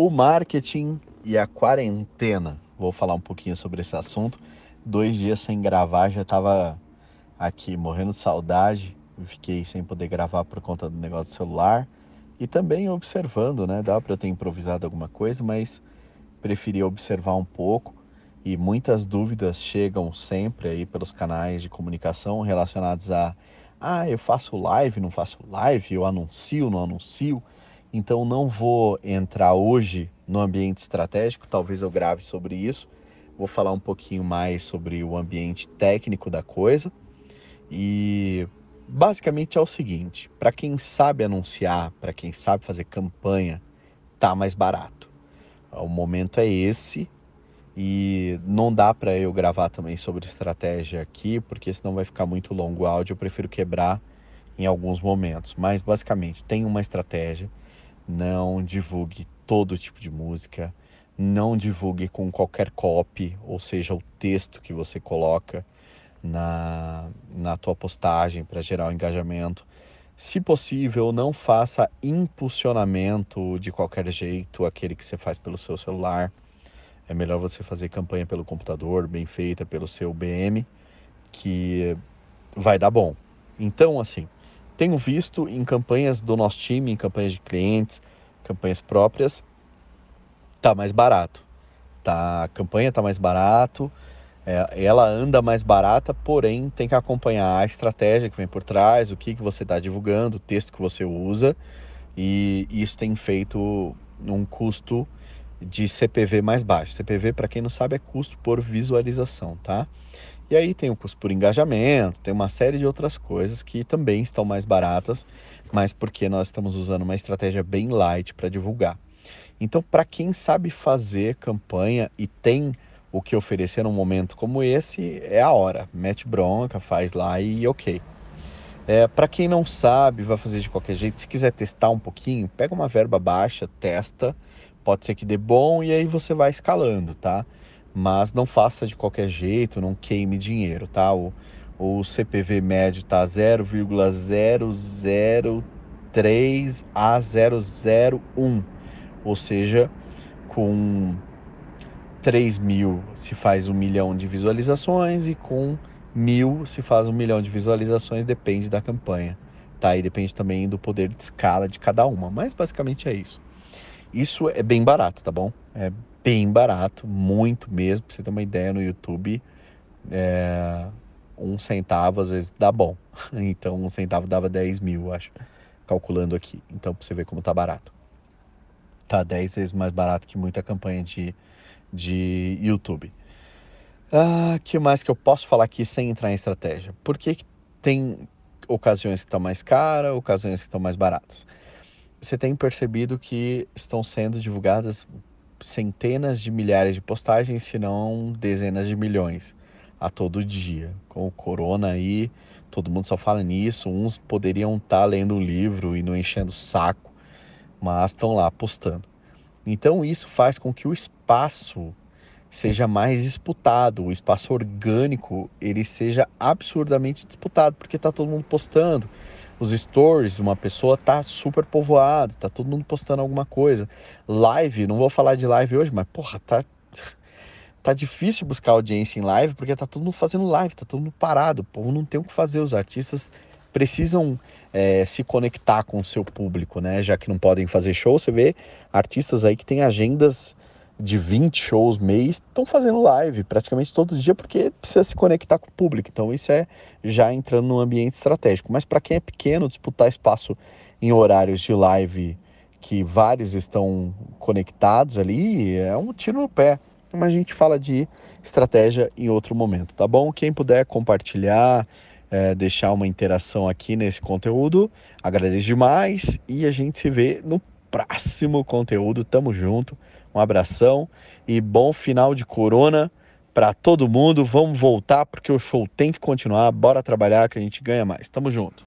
o marketing e a quarentena. Vou falar um pouquinho sobre esse assunto. Dois dias sem gravar, já estava aqui morrendo de saudade. Fiquei sem poder gravar por conta do negócio do celular. E também observando, né? Dá para eu ter improvisado alguma coisa, mas preferi observar um pouco. E muitas dúvidas chegam sempre aí pelos canais de comunicação relacionados a ah, eu faço live, não faço live, eu anuncio, não anuncio. Então não vou entrar hoje no ambiente estratégico, talvez eu grave sobre isso. Vou falar um pouquinho mais sobre o ambiente técnico da coisa. E basicamente é o seguinte, para quem sabe anunciar, para quem sabe fazer campanha, tá mais barato. O momento é esse e não dá para eu gravar também sobre estratégia aqui, porque senão vai ficar muito longo o áudio, eu prefiro quebrar em alguns momentos. Mas basicamente, tem uma estratégia não divulgue todo tipo de música, não divulgue com qualquer copy, ou seja, o texto que você coloca na, na tua postagem para gerar o engajamento. Se possível, não faça impulsionamento de qualquer jeito, aquele que você faz pelo seu celular. É melhor você fazer campanha pelo computador, bem feita pelo seu BM, que vai dar bom. Então, assim, tenho visto em campanhas do nosso time, em campanhas de clientes, campanhas próprias, tá mais barato. Tá, a campanha tá mais barato, é, ela anda mais barata, porém tem que acompanhar a estratégia que vem por trás, o que, que você está divulgando, o texto que você usa, e isso tem feito um custo de CPV mais baixo. CPV, para quem não sabe, é custo por visualização, tá? E aí tem o custo por engajamento, tem uma série de outras coisas que também estão mais baratas, mas porque nós estamos usando uma estratégia bem light para divulgar. Então, para quem sabe fazer campanha e tem o que oferecer num momento como esse, é a hora. Mete bronca, faz lá e ok. É, para quem não sabe, vai fazer de qualquer jeito. Se quiser testar um pouquinho, pega uma verba baixa, testa. Pode ser que dê bom e aí você vai escalando, tá? mas não faça de qualquer jeito, não queime dinheiro, tá? O, o CPV médio tá 0,003 a 001, ou seja, com 3 mil se faz um milhão de visualizações e com mil se faz um milhão de visualizações, depende da campanha, tá? E depende também do poder de escala de cada uma, mas basicamente é isso. Isso é bem barato, tá bom? É bem barato, muito mesmo. Pra você ter uma ideia no YouTube, é, um centavo às vezes dá bom. Então, um centavo dava 10 mil, acho, calculando aqui. Então, pra você ver como tá barato. Tá 10 vezes mais barato que muita campanha de, de YouTube. Ah, que mais que eu posso falar aqui sem entrar em estratégia? Por que, que tem ocasiões que estão mais caras, ocasiões que estão mais baratas? Você tem percebido que estão sendo divulgadas centenas de milhares de postagens, se não dezenas de milhões a todo dia. Com o corona aí, todo mundo só fala nisso. Uns poderiam estar tá lendo um livro e não enchendo o saco, mas estão lá postando. Então isso faz com que o espaço seja mais disputado, o espaço orgânico ele seja absurdamente disputado, porque está todo mundo postando os stories de uma pessoa tá super povoado, tá todo mundo postando alguma coisa. Live, não vou falar de live hoje, mas porra, tá tá difícil buscar audiência em live porque tá todo mundo fazendo live, tá todo mundo parado, o povo não tem o que fazer, os artistas precisam é, se conectar com o seu público, né? Já que não podem fazer show, você vê artistas aí que têm agendas de 20 shows mês estão fazendo live praticamente todo dia porque precisa se conectar com o público. Então isso é já entrando no ambiente estratégico. Mas para quem é pequeno, disputar espaço em horários de live que vários estão conectados ali é um tiro no pé. Mas a gente fala de estratégia em outro momento, tá bom? Quem puder compartilhar, é, deixar uma interação aqui nesse conteúdo, agradeço demais e a gente se vê no próximo conteúdo. Tamo junto. Um abração e bom final de corona para todo mundo. Vamos voltar porque o show tem que continuar. Bora trabalhar que a gente ganha mais. Tamo junto.